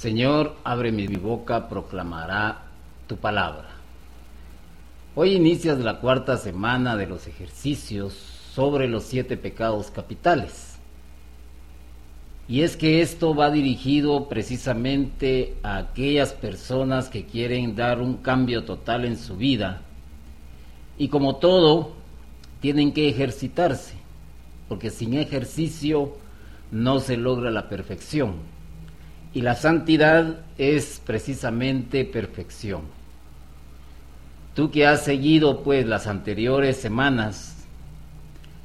Señor, abre mi boca, proclamará tu palabra. Hoy inicias la cuarta semana de los ejercicios sobre los siete pecados capitales. Y es que esto va dirigido precisamente a aquellas personas que quieren dar un cambio total en su vida. Y como todo, tienen que ejercitarse, porque sin ejercicio no se logra la perfección. Y la santidad es precisamente perfección. Tú que has seguido pues las anteriores semanas,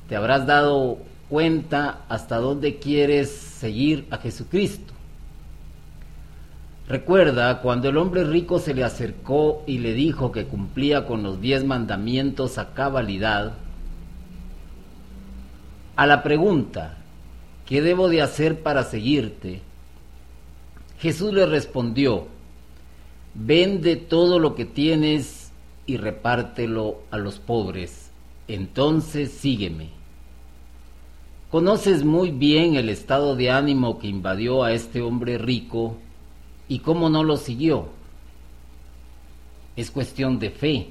te habrás dado cuenta hasta dónde quieres seguir a Jesucristo. Recuerda cuando el hombre rico se le acercó y le dijo que cumplía con los diez mandamientos a cabalidad, a la pregunta, ¿qué debo de hacer para seguirte? Jesús le respondió, vende todo lo que tienes y repártelo a los pobres, entonces sígueme. Conoces muy bien el estado de ánimo que invadió a este hombre rico y cómo no lo siguió. Es cuestión de fe,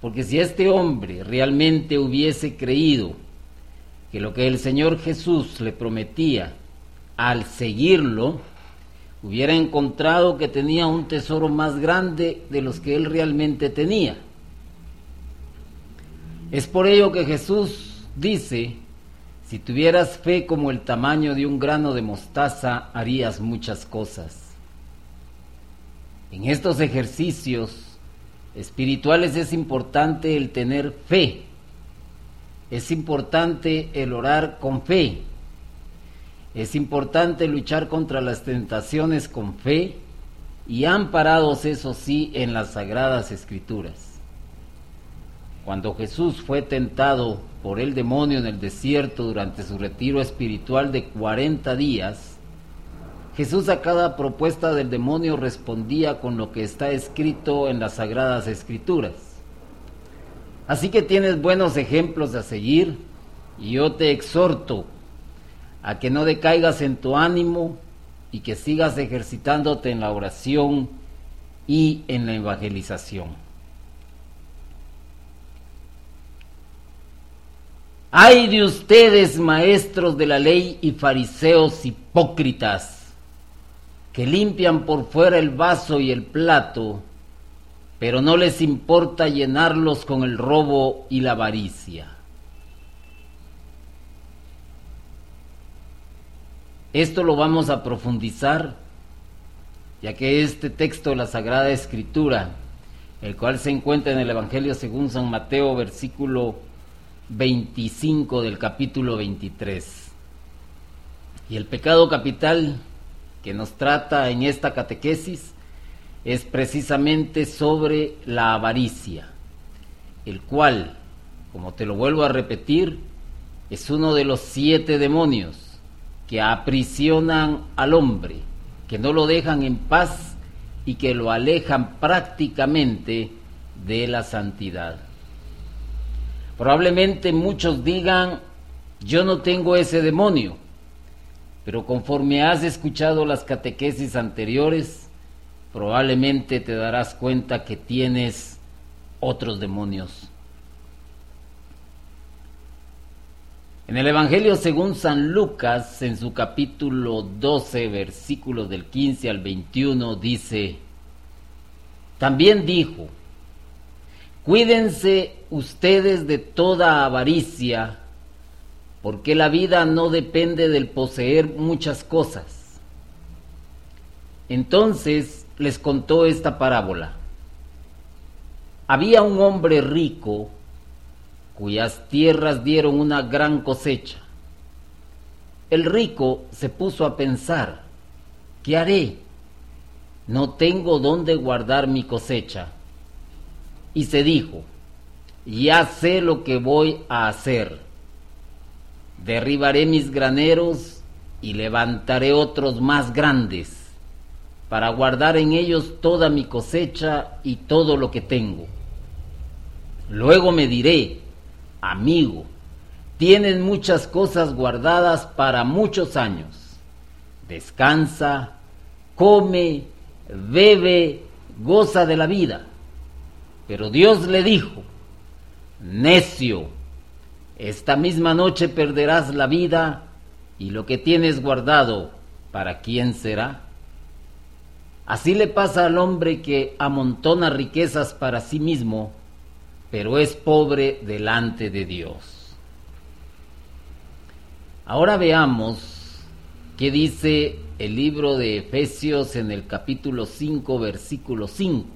porque si este hombre realmente hubiese creído que lo que el Señor Jesús le prometía al seguirlo, hubiera encontrado que tenía un tesoro más grande de los que él realmente tenía. Es por ello que Jesús dice, si tuvieras fe como el tamaño de un grano de mostaza, harías muchas cosas. En estos ejercicios espirituales es importante el tener fe, es importante el orar con fe, es importante luchar contra las tentaciones con fe y amparados, eso sí, en las sagradas escrituras. Cuando Jesús fue tentado por el demonio en el desierto durante su retiro espiritual de 40 días, Jesús a cada propuesta del demonio respondía con lo que está escrito en las sagradas escrituras. Así que tienes buenos ejemplos a seguir y yo te exhorto a que no decaigas en tu ánimo y que sigas ejercitándote en la oración y en la evangelización. Ay de ustedes, maestros de la ley y fariseos hipócritas, que limpian por fuera el vaso y el plato, pero no les importa llenarlos con el robo y la avaricia. Esto lo vamos a profundizar, ya que este texto de la Sagrada Escritura, el cual se encuentra en el Evangelio según San Mateo, versículo 25 del capítulo 23. Y el pecado capital que nos trata en esta catequesis es precisamente sobre la avaricia, el cual, como te lo vuelvo a repetir, es uno de los siete demonios que aprisionan al hombre, que no lo dejan en paz y que lo alejan prácticamente de la santidad. Probablemente muchos digan, yo no tengo ese demonio, pero conforme has escuchado las catequesis anteriores, probablemente te darás cuenta que tienes otros demonios En el Evangelio según San Lucas, en su capítulo 12, versículos del 15 al 21, dice, también dijo, cuídense ustedes de toda avaricia, porque la vida no depende del poseer muchas cosas. Entonces les contó esta parábola. Había un hombre rico cuyas tierras dieron una gran cosecha. El rico se puso a pensar, ¿qué haré? No tengo dónde guardar mi cosecha. Y se dijo, ya sé lo que voy a hacer. Derribaré mis graneros y levantaré otros más grandes para guardar en ellos toda mi cosecha y todo lo que tengo. Luego me diré, amigo, tienes muchas cosas guardadas para muchos años. Descansa, come, bebe, goza de la vida. Pero Dios le dijo, necio, esta misma noche perderás la vida y lo que tienes guardado, ¿para quién será? Así le pasa al hombre que amontona riquezas para sí mismo, pero es pobre delante de Dios. Ahora veamos qué dice el libro de Efesios en el capítulo 5, versículo 5.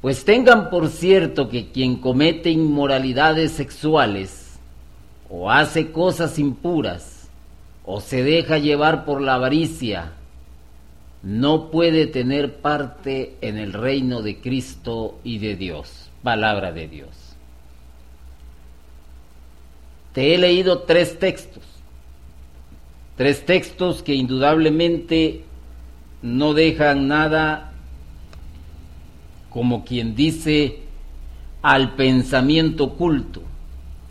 Pues tengan por cierto que quien comete inmoralidades sexuales, o hace cosas impuras, o se deja llevar por la avaricia, no puede tener parte en el reino de Cristo y de Dios. Palabra de Dios. Te he leído tres textos. Tres textos que indudablemente no dejan nada como quien dice al pensamiento oculto.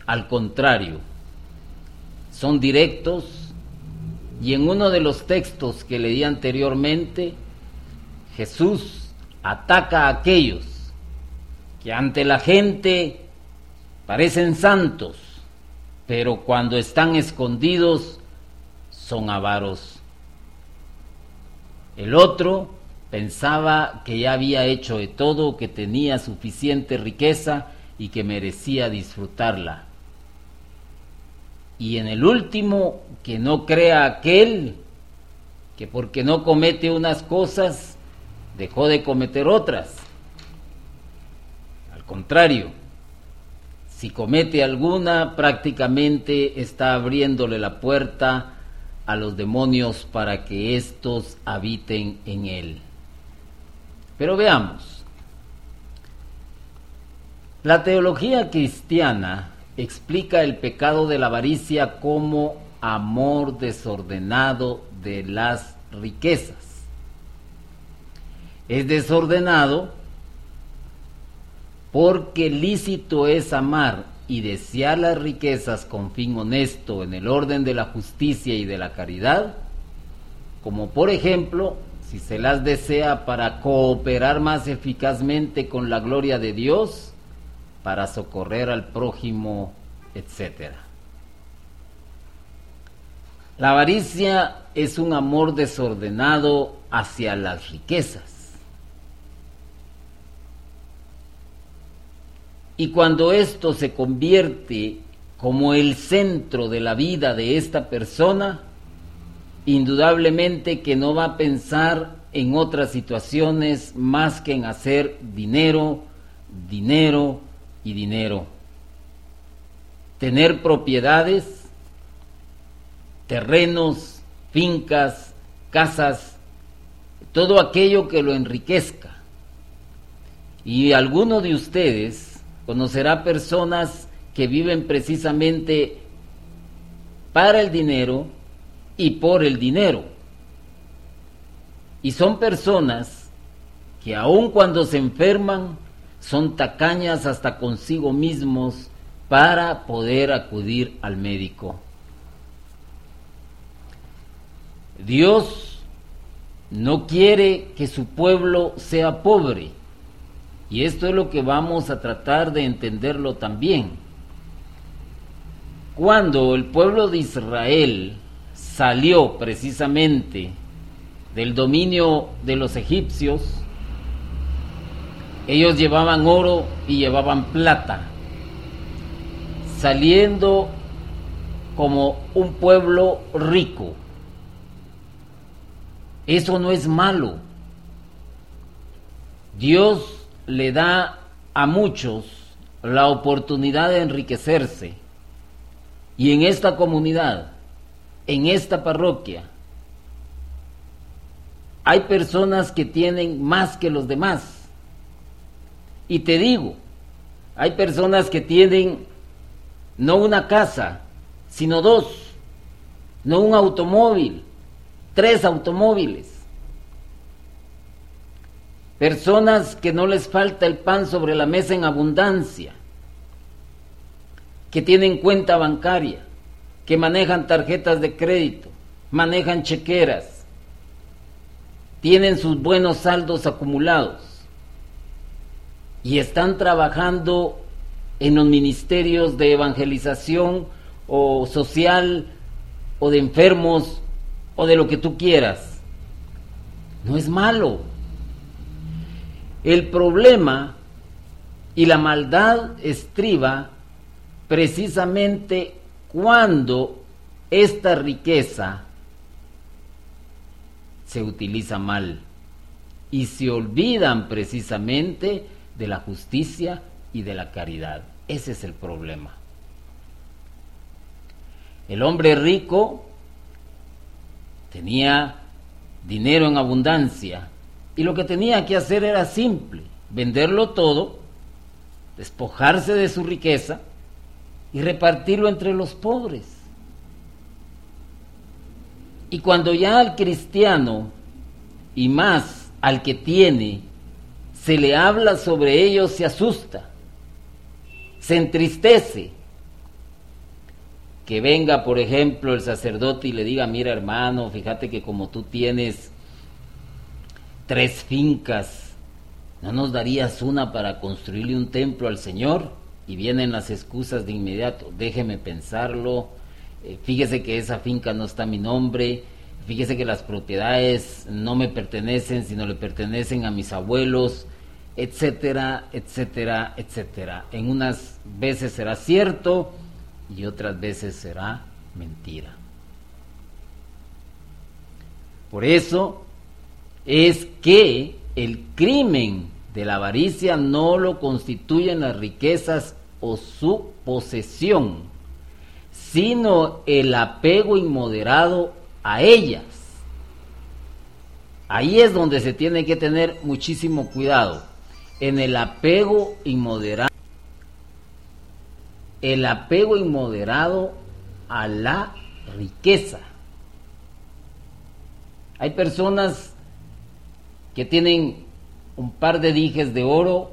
Al contrario, son directos y en uno de los textos que leí anteriormente, Jesús ataca a aquellos que ante la gente parecen santos, pero cuando están escondidos son avaros. El otro pensaba que ya había hecho de todo, que tenía suficiente riqueza y que merecía disfrutarla y en el último que no crea aquel que porque no comete unas cosas dejó de cometer otras. Contrario, si comete alguna prácticamente está abriéndole la puerta a los demonios para que éstos habiten en él. Pero veamos, la teología cristiana explica el pecado de la avaricia como amor desordenado de las riquezas. Es desordenado porque lícito es amar y desear las riquezas con fin honesto en el orden de la justicia y de la caridad, como por ejemplo si se las desea para cooperar más eficazmente con la gloria de Dios, para socorrer al prójimo, etc. La avaricia es un amor desordenado hacia las riquezas. Y cuando esto se convierte como el centro de la vida de esta persona, indudablemente que no va a pensar en otras situaciones más que en hacer dinero, dinero, y dinero. Tener propiedades, terrenos, fincas, casas, todo aquello que lo enriquezca. Y alguno de ustedes conocerá personas que viven precisamente para el dinero y por el dinero. Y son personas que aun cuando se enferman, son tacañas hasta consigo mismos para poder acudir al médico. Dios no quiere que su pueblo sea pobre. Y esto es lo que vamos a tratar de entenderlo también. Cuando el pueblo de Israel salió precisamente del dominio de los egipcios, ellos llevaban oro y llevaban plata, saliendo como un pueblo rico. Eso no es malo. Dios le da a muchos la oportunidad de enriquecerse. Y en esta comunidad, en esta parroquia, hay personas que tienen más que los demás. Y te digo, hay personas que tienen no una casa, sino dos, no un automóvil, tres automóviles. Personas que no les falta el pan sobre la mesa en abundancia, que tienen cuenta bancaria, que manejan tarjetas de crédito, manejan chequeras, tienen sus buenos saldos acumulados y están trabajando en los ministerios de evangelización o social o de enfermos o de lo que tú quieras. No es malo. El problema y la maldad estriba precisamente cuando esta riqueza se utiliza mal y se olvidan precisamente de la justicia y de la caridad. Ese es el problema. El hombre rico tenía dinero en abundancia y lo que tenía que hacer era simple, venderlo todo, despojarse de su riqueza y repartirlo entre los pobres. Y cuando ya al cristiano, y más al que tiene, se le habla sobre ellos, se asusta, se entristece. Que venga, por ejemplo, el sacerdote y le diga, mira hermano, fíjate que como tú tienes tres fincas, ¿no nos darías una para construirle un templo al Señor? Y vienen las excusas de inmediato, déjeme pensarlo, eh, fíjese que esa finca no está a mi nombre, fíjese que las propiedades no me pertenecen, sino le pertenecen a mis abuelos, etcétera, etcétera, etcétera. En unas veces será cierto y otras veces será mentira. Por eso es que el crimen de la avaricia no lo constituyen las riquezas o su posesión, sino el apego inmoderado a ellas. Ahí es donde se tiene que tener muchísimo cuidado en el apego inmoderado, el apego inmoderado a la riqueza. Hay personas que tienen un par de dijes de oro,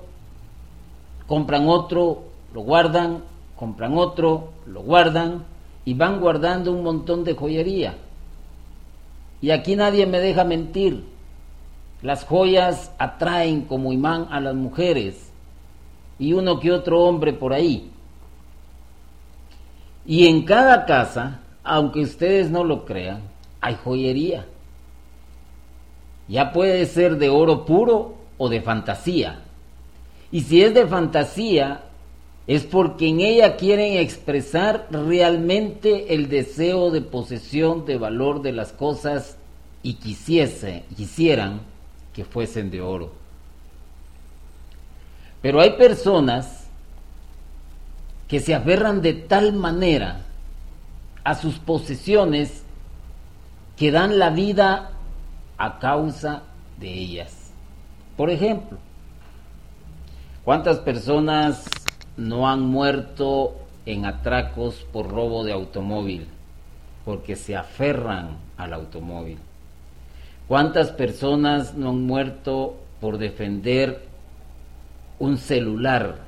compran otro, lo guardan, compran otro, lo guardan y van guardando un montón de joyería. Y aquí nadie me deja mentir. Las joyas atraen como imán a las mujeres y uno que otro hombre por ahí. Y en cada casa, aunque ustedes no lo crean, hay joyería. Ya puede ser de oro puro o de fantasía. Y si es de fantasía, es porque en ella quieren expresar realmente el deseo de posesión de valor de las cosas y quisiese, quisieran que fuesen de oro. Pero hay personas que se aferran de tal manera a sus posesiones que dan la vida a causa de ellas. Por ejemplo, ¿cuántas personas no han muerto en atracos por robo de automóvil? Porque se aferran al automóvil. ¿Cuántas personas no han muerto por defender un celular?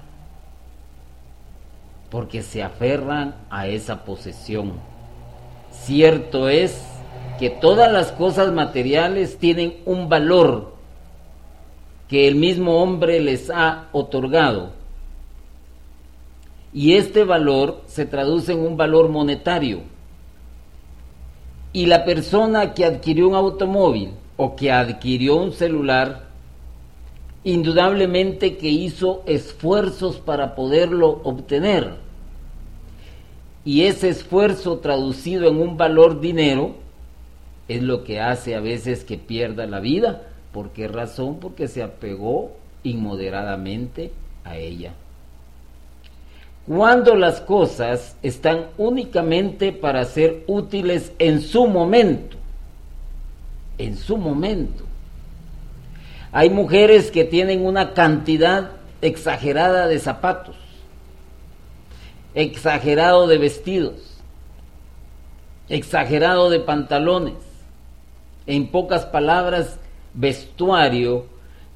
Porque se aferran a esa posesión. Cierto es que todas las cosas materiales tienen un valor que el mismo hombre les ha otorgado. Y este valor se traduce en un valor monetario y la persona que adquirió un automóvil o que adquirió un celular, indudablemente que hizo esfuerzos para poderlo obtener. Y ese esfuerzo traducido en un valor dinero es lo que hace a veces que pierda la vida. ¿Por qué razón? Porque se apegó inmoderadamente a ella cuando las cosas están únicamente para ser útiles en su momento, en su momento. Hay mujeres que tienen una cantidad exagerada de zapatos, exagerado de vestidos, exagerado de pantalones, en pocas palabras, vestuario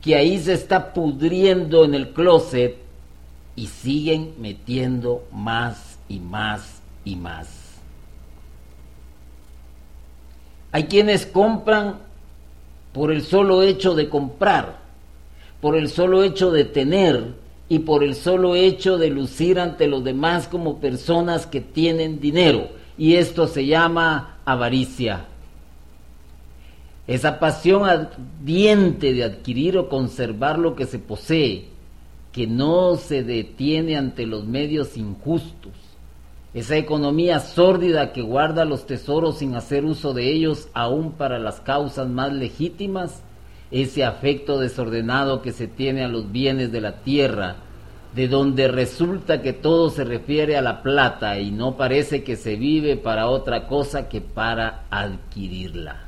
que ahí se está pudriendo en el closet y siguen metiendo más y más y más. Hay quienes compran por el solo hecho de comprar, por el solo hecho de tener y por el solo hecho de lucir ante los demás como personas que tienen dinero. Y esto se llama avaricia. Esa pasión ardiente de adquirir o conservar lo que se posee, que no se detiene ante los medios injustos, esa economía sórdida que guarda los tesoros sin hacer uso de ellos aún para las causas más legítimas, ese afecto desordenado que se tiene a los bienes de la tierra, de donde resulta que todo se refiere a la plata y no parece que se vive para otra cosa que para adquirirla.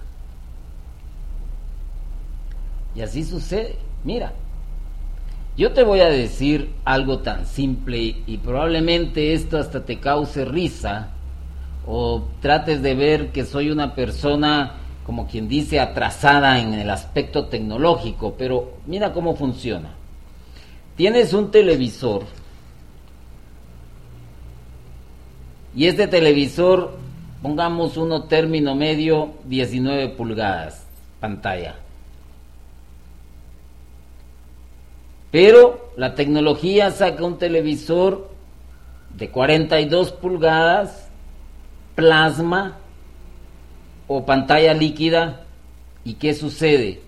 Y así sucede. Mira, yo te voy a decir algo tan simple y probablemente esto hasta te cause risa o trates de ver que soy una persona, como quien dice, atrasada en el aspecto tecnológico, pero mira cómo funciona. Tienes un televisor y este televisor, pongamos uno término medio, 19 pulgadas, pantalla. Pero la tecnología saca un televisor de 42 pulgadas, plasma o pantalla líquida. ¿Y qué sucede?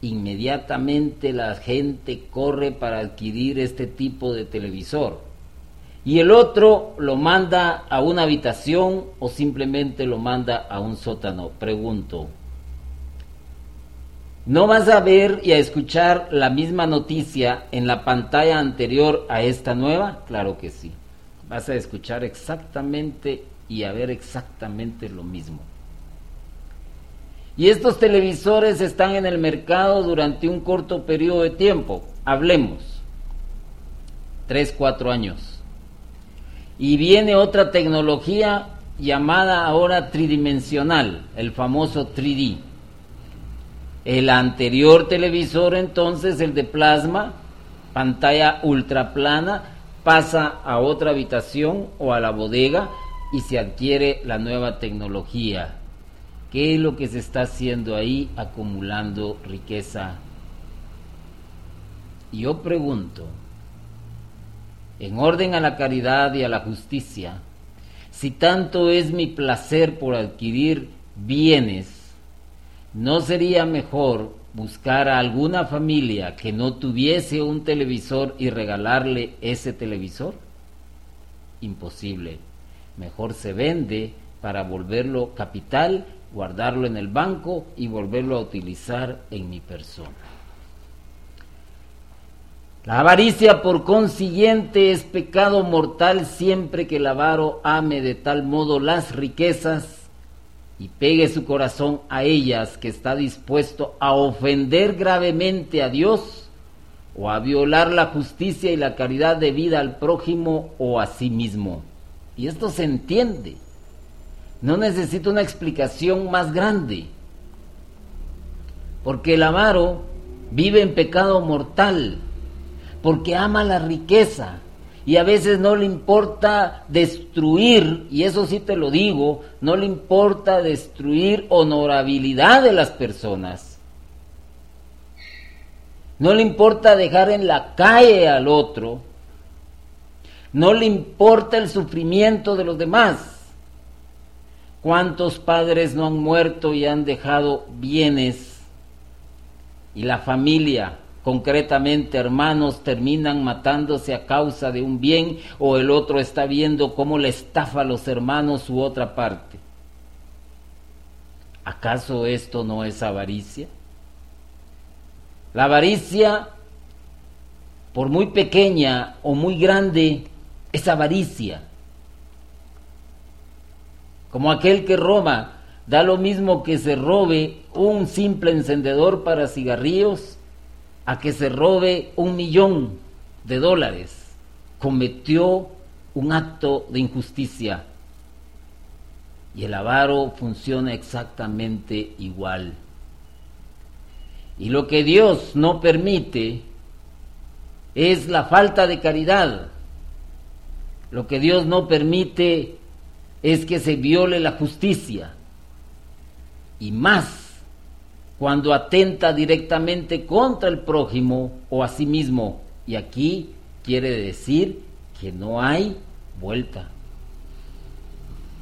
Inmediatamente la gente corre para adquirir este tipo de televisor. Y el otro lo manda a una habitación o simplemente lo manda a un sótano. Pregunto, no vas a ver y a escuchar la misma noticia en la pantalla anterior a esta nueva, claro que sí. Vas a escuchar exactamente y a ver exactamente lo mismo. Y estos televisores están en el mercado durante un corto periodo de tiempo. Hablemos. Tres, cuatro años. Y viene otra tecnología llamada ahora tridimensional, el famoso 3D el anterior televisor entonces, el de plasma, pantalla ultraplana, pasa a otra habitación o a la bodega y se adquiere la nueva tecnología. ¿Qué es lo que se está haciendo ahí acumulando riqueza? Yo pregunto, en orden a la caridad y a la justicia, si tanto es mi placer por adquirir bienes, ¿No sería mejor buscar a alguna familia que no tuviese un televisor y regalarle ese televisor? Imposible. Mejor se vende para volverlo capital, guardarlo en el banco y volverlo a utilizar en mi persona. La avaricia, por consiguiente, es pecado mortal siempre que el avaro ame de tal modo las riquezas y pegue su corazón a ellas que está dispuesto a ofender gravemente a Dios o a violar la justicia y la caridad de vida al prójimo o a sí mismo. Y esto se entiende. No necesita una explicación más grande. Porque el avaro vive en pecado mortal, porque ama la riqueza, y a veces no le importa destruir, y eso sí te lo digo, no le importa destruir honorabilidad de las personas. No le importa dejar en la calle al otro. No le importa el sufrimiento de los demás. ¿Cuántos padres no han muerto y han dejado bienes? Y la familia concretamente hermanos terminan matándose a causa de un bien o el otro está viendo cómo le estafa a los hermanos su otra parte. ¿Acaso esto no es avaricia? La avaricia, por muy pequeña o muy grande, es avaricia. Como aquel que roba, da lo mismo que se robe un simple encendedor para cigarrillos a que se robe un millón de dólares cometió un acto de injusticia. Y el avaro funciona exactamente igual. Y lo que Dios no permite es la falta de caridad. Lo que Dios no permite es que se viole la justicia. Y más cuando atenta directamente contra el prójimo o a sí mismo. Y aquí quiere decir que no hay vuelta.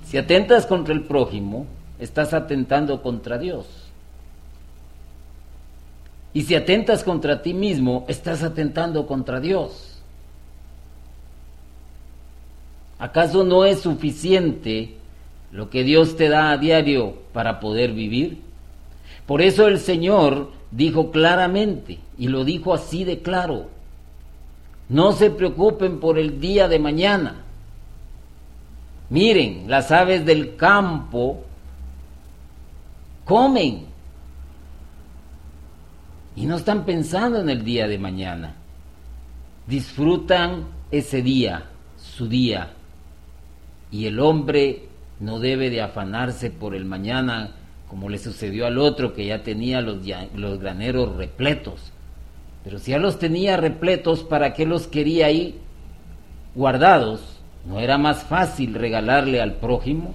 Si atentas contra el prójimo, estás atentando contra Dios. Y si atentas contra ti mismo, estás atentando contra Dios. ¿Acaso no es suficiente lo que Dios te da a diario para poder vivir? Por eso el Señor dijo claramente, y lo dijo así de claro, no se preocupen por el día de mañana. Miren, las aves del campo comen y no están pensando en el día de mañana. Disfrutan ese día, su día. Y el hombre no debe de afanarse por el mañana como le sucedió al otro que ya tenía los, graneros repletos. Pero si ya los tenía repletos, ¿para qué los quería ahí guardados? ¿No era más fácil regalarle al prójimo?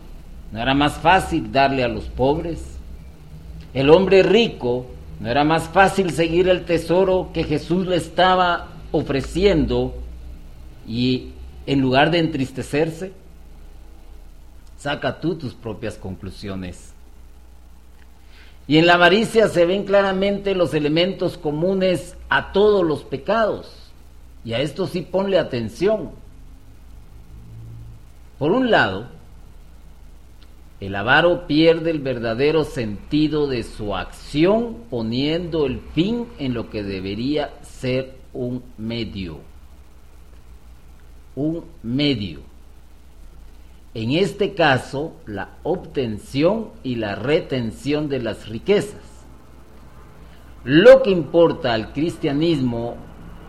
¿No era más fácil darle a los pobres? El hombre rico, ¿no era más fácil seguir el tesoro que Jesús le estaba ofreciendo y en lugar de entristecerse? Saca tú tus propias conclusiones. Y en la avaricia se ven claramente los elementos comunes a todos los pecados. Y a esto sí ponle atención. Por un lado, el avaro pierde el verdadero sentido de su acción poniendo el fin en lo que debería ser un medio. Un medio en este caso la obtención y la retención de las riquezas. Lo que importa al cristianismo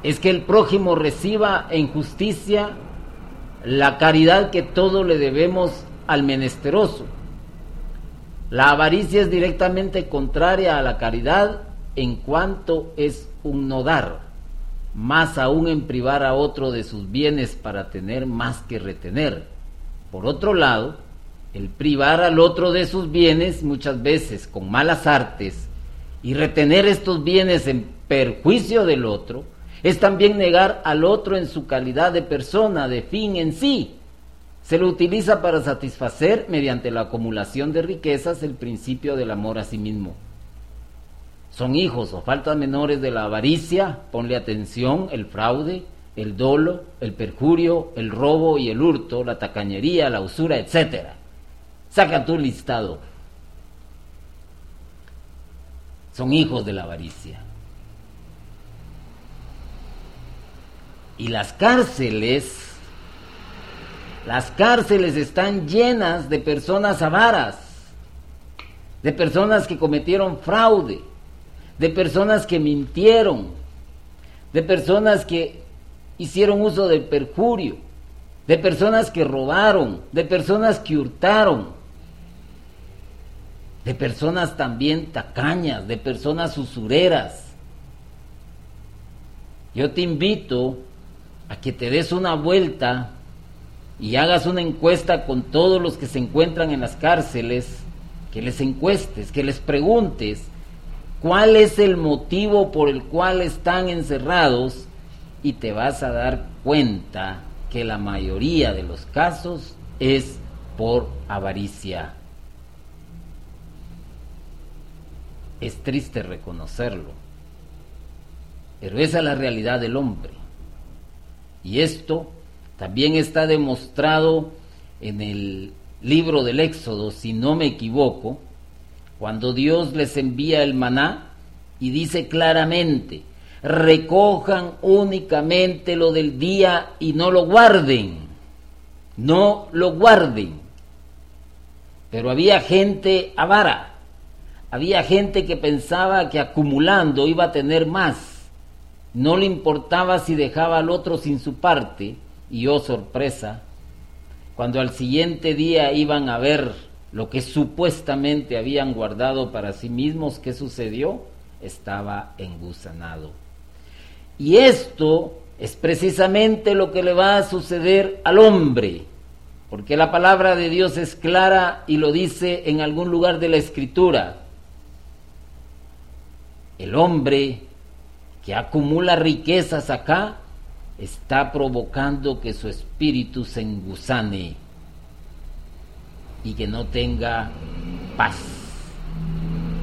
es que el prójimo reciba en justicia la caridad que todo le debemos al menesteroso. La avaricia es directamente contraria a la caridad en cuanto es un no dar, más aún en privar a otro de sus bienes para tener más que retener por otro lado, el privar al otro de sus bienes muchas veces con malas artes y retener estos bienes en perjuicio del otro, es también negar al otro en su calidad de persona, de fin en sí. Se lo utiliza para satisfacer mediante la acumulación de riquezas el principio del amor a sí mismo. Son hijos o faltas menores de la avaricia, ponle atención, el fraude, el dolo, el perjurio, el robo y el hurto, la tacañería, la usura, etc. Saca tu listado. Son hijos de la avaricia. Y las cárceles, las cárceles están llenas de personas avaras, de personas que cometieron fraude, de personas que mintieron, de personas que hicieron uso del perjurio, de personas que robaron, de personas que hurtaron, de personas también tacañas, de personas usureras. Yo te invito a que te des una vuelta y hagas una encuesta con todos los que se encuentran en las cárceles, que les encuestes, que les preguntes cuál es el motivo por el cual están encerrados y te vas a dar cuenta que la mayoría de los casos es por avaricia. Es triste reconocerlo, pero esa es la realidad del hombre. Y esto también está demostrado en el libro del Éxodo, si no me equivoco, cuando Dios les envía el maná y dice claramente, recojan únicamente lo del día y no lo guarden, no lo guarden. Pero había gente avara, había gente que pensaba que acumulando iba a tener más No le importaba si dejaba al otro sin su parte, y oh sorpresa, cuando al siguiente día iban a ver lo que supuestamente habían guardado para sí mismos, ¿qué sucedió? Estaba engusanado. Y esto es precisamente lo que le va a suceder al hombre, porque la palabra de Dios es clara y lo dice en algún lugar de la escritura. El hombre que acumula riquezas acá está provocando que su espíritu se engusane y que no tenga paz.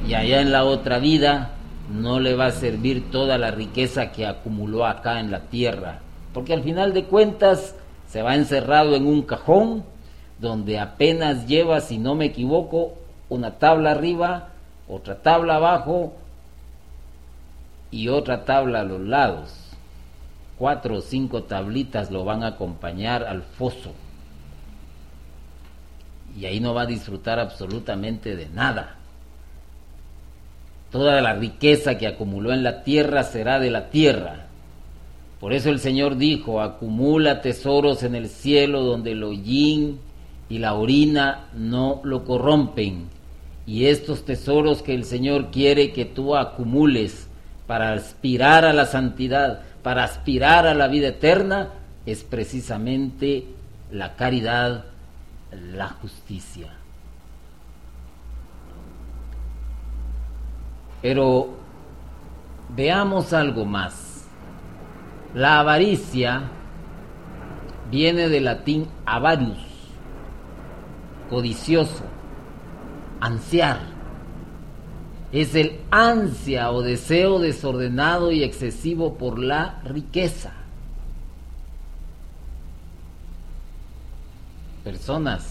Y allá en la otra vida no le va a servir toda la riqueza que acumuló acá en la tierra, porque al final de cuentas se va encerrado en un cajón donde apenas lleva, si no me equivoco, una tabla arriba, otra tabla abajo y otra tabla a los lados cuatro o cinco tablitas lo van a acompañar al foso. Y ahí no va a disfrutar absolutamente de nada. Toda la riqueza que acumuló en la tierra será de la tierra. Por eso el Señor dijo, acumula tesoros en el cielo donde el hollín y la orina no lo corrompen. Y estos tesoros que el Señor quiere que tú acumules para aspirar a la santidad, para aspirar a la vida eterna es precisamente la caridad, la justicia. Pero veamos algo más. La avaricia viene del latín avarius, codicioso, ansiar es el ansia o deseo desordenado y excesivo por la riqueza. Personas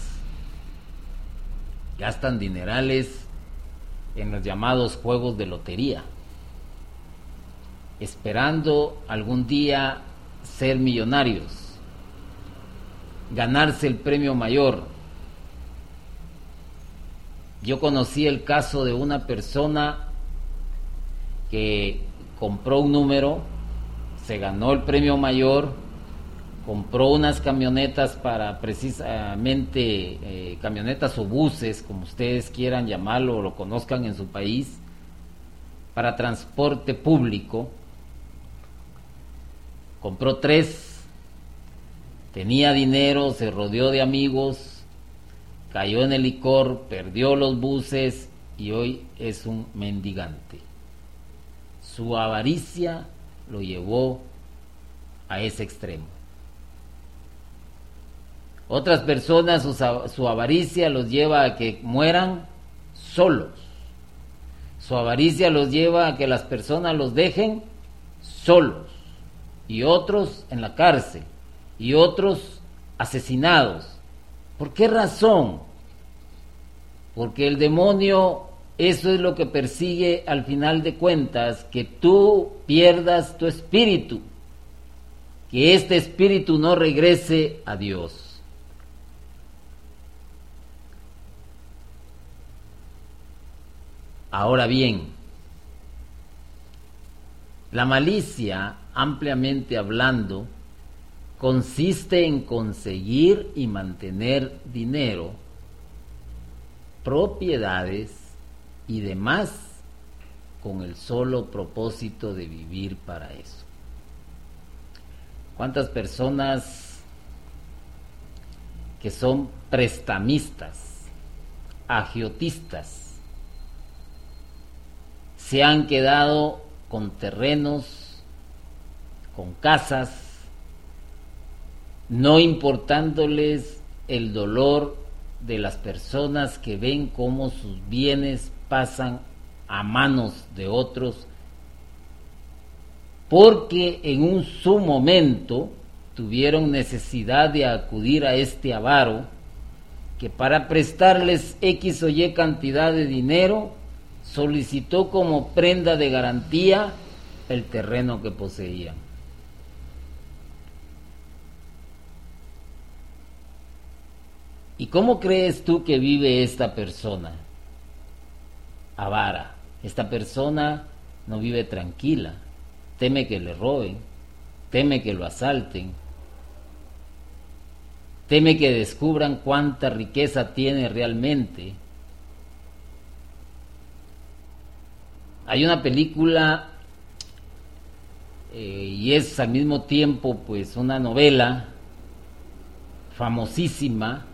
gastan dinerales en los llamados juegos de lotería, esperando algún día ser millonarios, ganarse el premio mayor, yo conocí el caso de una persona que compró un número, se ganó el premio mayor, compró unas camionetas para precisamente eh, camionetas o buses, como ustedes quieran llamarlo o lo conozcan en su país, para transporte público. Compró tres, tenía dinero, se rodeó de amigos, cayó en el licor, perdió los buses y hoy es un mendigante. Su avaricia lo llevó a ese extremo. Otras personas su, avaricia los lleva a que mueran solos. Su avaricia los lleva a que las personas los dejen solos. Y otros en la cárcel. Y otros asesinados ¿Por qué razón? Porque el demonio, eso es lo que persigue al final de cuentas, que tú pierdas tu espíritu, que este espíritu no regrese a Dios. Ahora bien, la malicia, ampliamente hablando, consiste en conseguir y mantener dinero, propiedades y demás con el solo propósito de vivir para eso. ¿Cuántas personas que son prestamistas, agiotistas, se han quedado con terrenos, con casas, no importándoles el dolor de las personas que ven cómo sus bienes pasan a manos de otros, porque en un su momento tuvieron necesidad de acudir a este avaro, que para prestarles X o Y cantidad de dinero solicitó como prenda de garantía el terreno que poseían. ¿Y cómo crees tú que vive esta persona? Avara. Esta persona no vive tranquila. teme que le roben, teme que lo asalten, teme que descubran cuánta riqueza tiene realmente. Hay una película eh, y es al mismo tiempo pues una novela famosísima,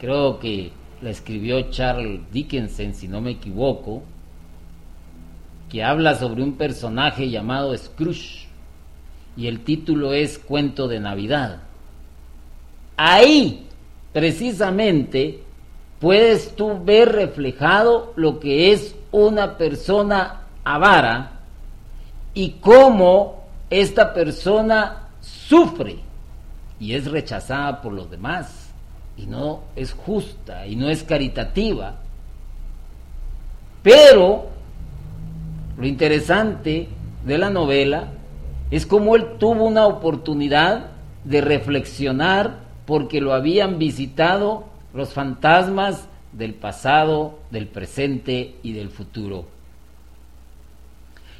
creo que la escribió Charles Dickinson, si no me equivoco, que habla sobre un personaje llamado Scrooge y el título es Cuento de Navidad. Ahí, precisamente, puedes tú ver reflejado lo que es una persona avara y cómo esta persona sufre y es rechazada por los demás y no es justa y no es caritativa. Pero lo interesante de la novela es cómo él tuvo una oportunidad de reflexionar porque lo habían visitado los fantasmas del pasado, del presente y del futuro.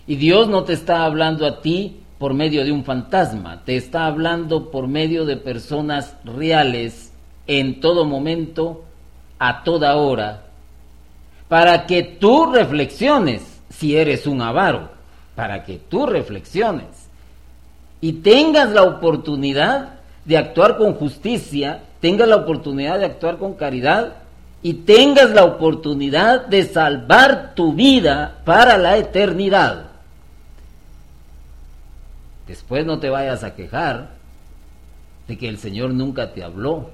Y Dios no te está hablando a ti por medio de un fantasma, te está hablando por medio de personas reales en todo momento, a toda hora, para que tú reflexiones si eres un avaro, para que tú reflexiones y tengas la oportunidad de actuar con justicia, tengas la oportunidad de actuar con caridad y tengas la oportunidad de salvar tu vida para la eternidad. Después no te vayas a quejar de que el Señor nunca te habló,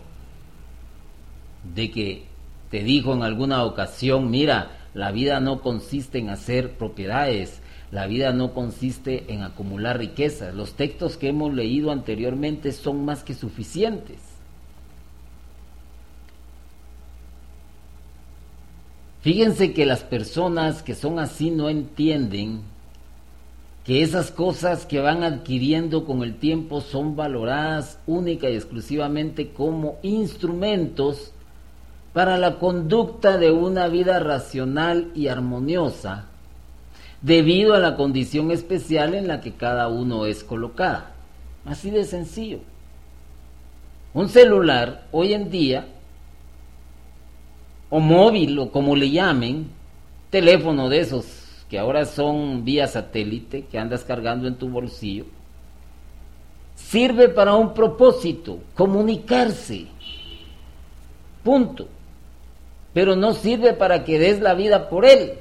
de que te dijo en alguna ocasión, mira, la vida no consiste en hacer propiedades, la vida no consiste en acumular riquezas. Los textos que hemos leído anteriormente son más que suficientes. Fíjense que las personas que son así no entienden que esas cosas que van adquiriendo con el tiempo son valoradas única y exclusivamente como instrumentos para la conducta de una vida racional y armoniosa, debido a la condición especial en la que cada uno es colocada. Así de sencillo. Un celular hoy en día, o móvil, o como le llamen, teléfono de esos que ahora son vía satélite, que andas cargando en tu bolsillo, sirve para un propósito, comunicarse. Punto. Pero no sirve para que des la vida por él.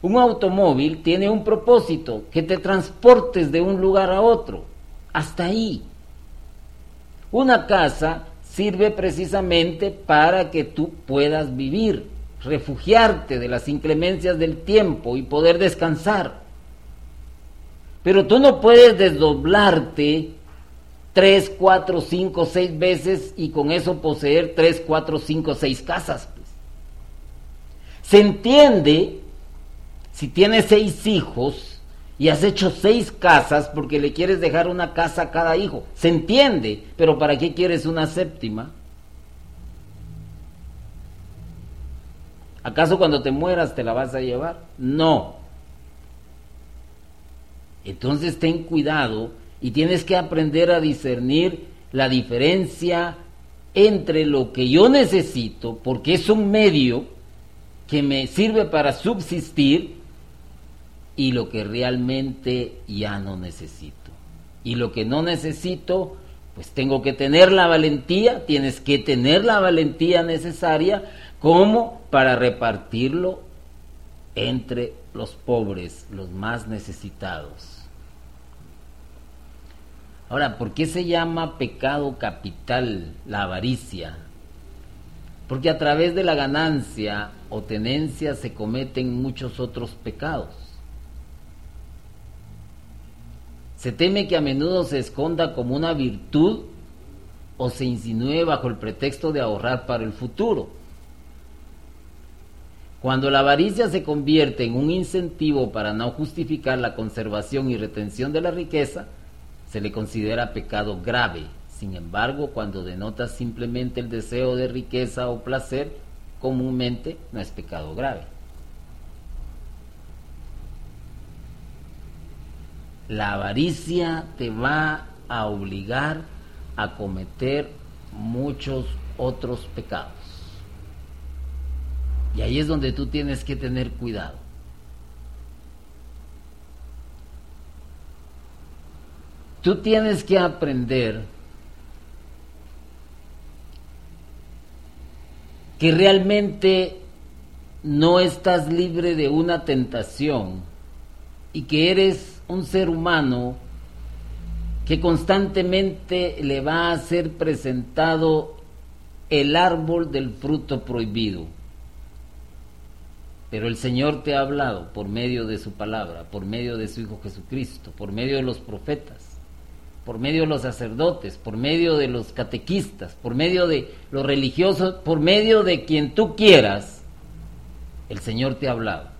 Un automóvil tiene un propósito, que te transportes de un lugar a otro. Hasta ahí. Una casa sirve precisamente para que tú puedas vivir refugiarte de las inclemencias del tiempo y poder descansar. Pero tú no puedes desdoblarte tres, cuatro, cinco, seis veces y con eso poseer tres, cuatro, cinco, seis casas. Pues. Se entiende si tienes seis hijos y has hecho seis casas porque le quieres dejar una casa a cada hijo. Se entiende, pero ¿para qué quieres una séptima? ¿Acaso cuando te mueras te la vas a llevar? No. Entonces ten cuidado y tienes que aprender a discernir la diferencia entre lo que yo necesito, porque es un medio que me sirve para subsistir, y lo que realmente ya no necesito. Y lo que no necesito, pues tengo que tener la valentía, tienes que tener la valentía necesaria como para repartirlo entre los pobres, los más necesitados. Ahora, ¿por qué se llama pecado capital la avaricia? Porque a través de la ganancia o tenencia se cometen muchos otros pecados. Se teme que a menudo se esconda como una virtud o se insinúe bajo el pretexto de ahorrar para el futuro. Cuando la avaricia se convierte en un incentivo para no justificar la conservación y retención de la riqueza, se le considera pecado grave. Sin embargo, cuando denota simplemente el deseo de riqueza o placer, comúnmente no es pecado grave. la avaricia te va a obligar a cometer muchos otros pecados. Y ahí es donde tú tienes que tener cuidado. Tú tienes que aprender que realmente no estás libre de una tentación y que eres un ser humano que constantemente le va a ser presentado el árbol del fruto prohibido. Pero el Señor te ha hablado por medio de su palabra, por medio de su Hijo Jesucristo, por medio de los profetas, por medio de los sacerdotes, por medio de los catequistas, por medio de los religiosos, por medio de quien tú quieras, el Señor te ha hablado.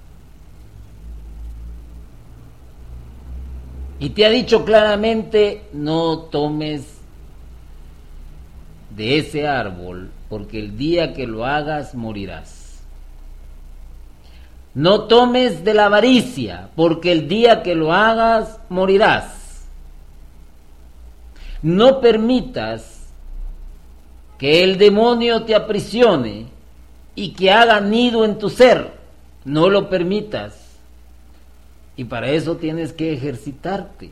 Y te ha dicho claramente, no tomes de ese árbol, porque el día que lo hagas morirás. No tomes de la avaricia, porque el día que lo hagas morirás. No permitas que el demonio te aprisione, y que haga nido en tu ser. No lo permitas. Y para eso tienes que ejercitarte.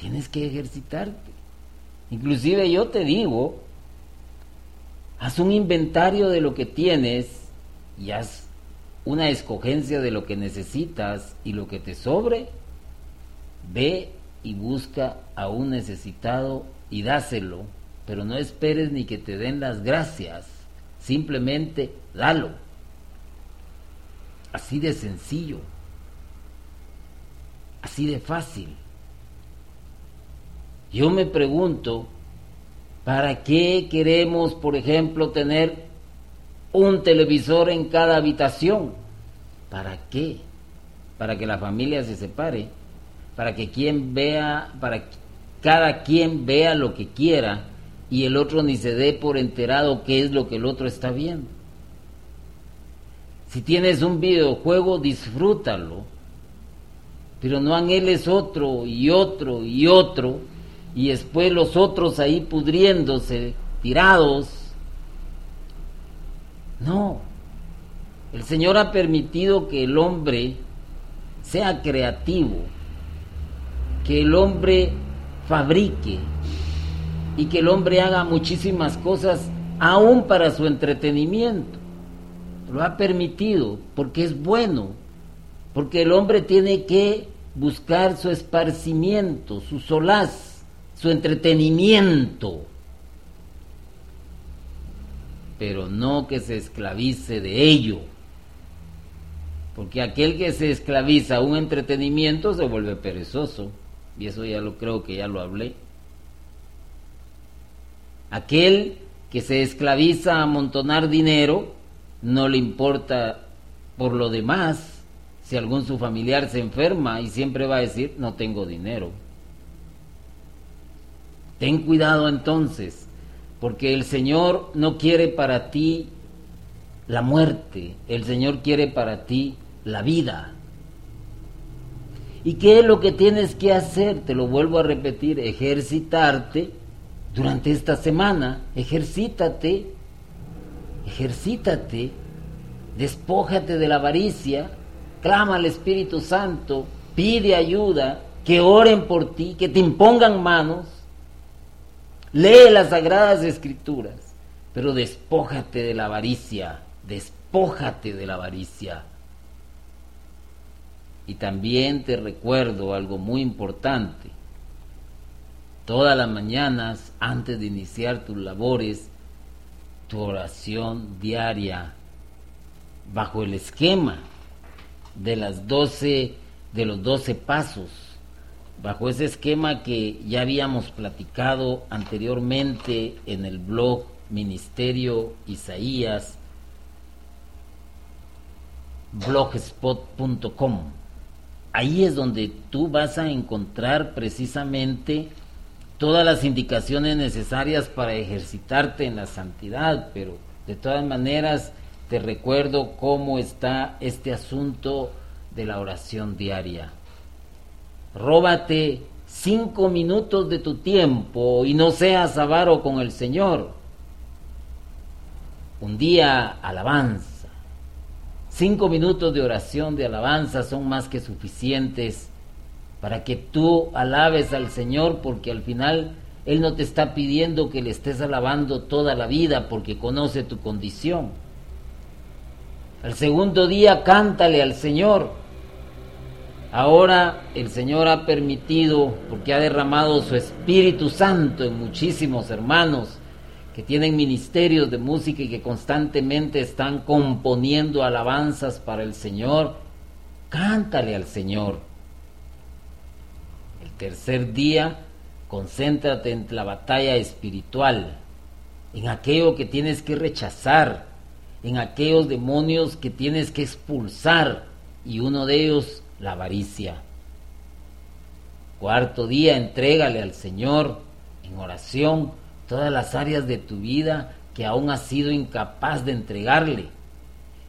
Tienes que ejercitarte. Inclusive yo te digo, haz un inventario de lo que tienes y haz una escogencia de lo que necesitas y lo que te sobre. Ve y busca a un necesitado y dáselo, pero no esperes ni que te den las gracias Simplemente dalo. Así de sencillo. Así de fácil. Yo me pregunto, ¿para qué queremos, por ejemplo, tener un televisor en cada habitación? ¿Para qué? Para que la familia se separe, para que quien vea, para cada quien vea lo que quiera y el otro ni se dé por enterado qué es lo que el otro está viendo. Si tienes un videojuego, disfrútalo, pero no anheles otro y otro y otro, y después los otros ahí pudriéndose, tirados. No, el Señor ha permitido que el hombre sea creativo, que el hombre fabrique, y que el hombre haga muchísimas cosas aún para su entretenimiento. Lo ha permitido porque es bueno, porque el hombre tiene que buscar su esparcimiento, su solaz, su entretenimiento, pero no que se esclavice de ello, porque aquel que se esclaviza a un entretenimiento se vuelve perezoso, y eso ya lo creo que ya lo hablé. Aquel que se esclaviza a amontonar dinero, no le importa por lo demás si algún su familiar se enferma y siempre va a decir, no tengo dinero. Ten cuidado entonces, porque el Señor no quiere para ti la muerte, el Señor quiere para ti la vida. ¿Y qué es lo que tienes que hacer? Te lo vuelvo a repetir, ejercitarte durante esta semana. Ejercítate, ejercítate, despójate de la avaricia, clama al Espíritu Santo, pide ayuda, que oren por ti, que te impongan manos. Lee las sagradas escrituras, pero despójate de la avaricia, despójate de la avaricia. Y también te recuerdo algo muy importante todas las mañanas antes de iniciar tus labores, tu oración diaria bajo el esquema de las doce de los doce pasos, bajo ese esquema que ya habíamos platicado anteriormente en el blog Ministerio Isaías blogspot.com. Ahí es donde tú vas a encontrar precisamente todas las indicaciones necesarias para ejercitarte en la santidad, pero de todas maneras te recuerdo cómo está este asunto de la oración diaria. Róbate cinco minutos de tu tiempo y no seas avaro con el Señor. Un día alabanza. Cinco minutos de oración de alabanza son más que suficientes para que tú alabes al Señor porque al final Él no te está pidiendo que le estés alabando toda la vida porque conoce tu condición. Al segundo día cántale al Señor Ahora el Señor ha permitido, porque ha derramado su Espíritu Santo en muchísimos hermanos que tienen ministerios de música y que constantemente están componiendo alabanzas para el Señor, cántale al Señor. El tercer día, concéntrate en la batalla espiritual, en aquello que tienes que rechazar, en aquellos demonios que tienes que expulsar, y uno de ellos la avaricia. Cuarto día, entrégale al Señor en oración todas las áreas de tu vida que aún has sido incapaz de entregarle.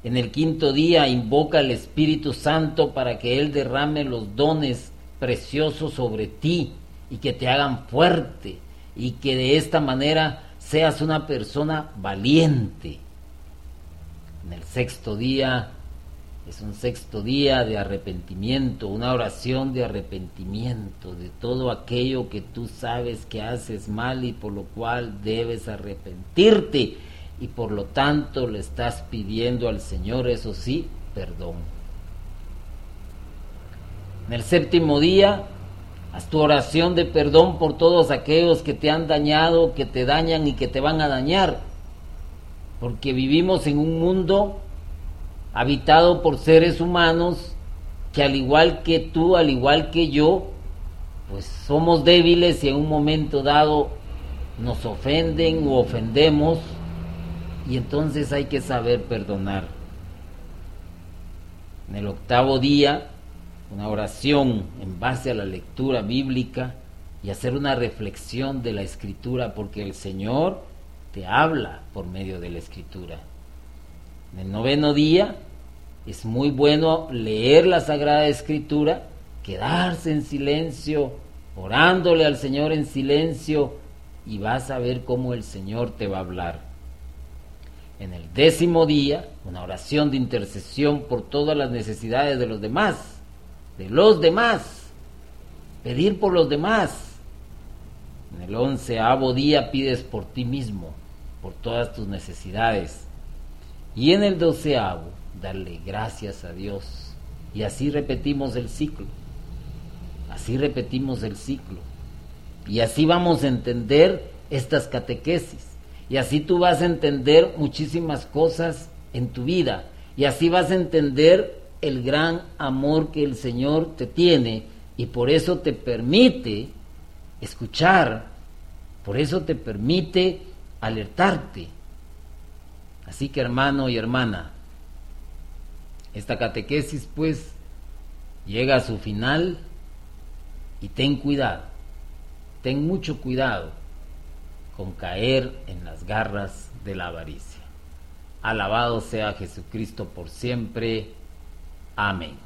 En el quinto día, invoca al Espíritu Santo para que Él derrame los dones preciosos sobre ti y que te hagan fuerte y que de esta manera seas una persona valiente. En el sexto día, es un sexto día de arrepentimiento, una oración de arrepentimiento de todo aquello que tú sabes que haces mal y por lo cual debes arrepentirte y por lo tanto le estás pidiendo al Señor, eso sí, perdón. En el séptimo día, haz tu oración de perdón por todos aquellos que te han dañado, que te dañan y que te van a dañar, porque vivimos en un mundo habitado por seres humanos que al igual que tú, al igual que yo, pues somos débiles y en un momento dado nos ofenden o ofendemos y entonces hay que saber perdonar. En el octavo día, una oración en base a la lectura bíblica y hacer una reflexión de la escritura porque el Señor te habla por medio de la escritura. En el noveno día es muy bueno leer la Sagrada Escritura, quedarse en silencio, orándole al Señor en silencio y vas a ver cómo el Señor te va a hablar. En el décimo día, una oración de intercesión por todas las necesidades de los demás, de los demás, pedir por los demás. En el onceavo día pides por ti mismo, por todas tus necesidades. Y en el doceavo, darle gracias a Dios. Y así repetimos el ciclo. Así repetimos el ciclo. Y así vamos a entender estas catequesis. Y así tú vas a entender muchísimas cosas en tu vida. Y así vas a entender el gran amor que el Señor te tiene. Y por eso te permite escuchar. Por eso te permite alertarte. Así que hermano y hermana, esta catequesis pues llega a su final y ten cuidado, ten mucho cuidado con caer en las garras de la avaricia. Alabado sea Jesucristo por siempre. Amén.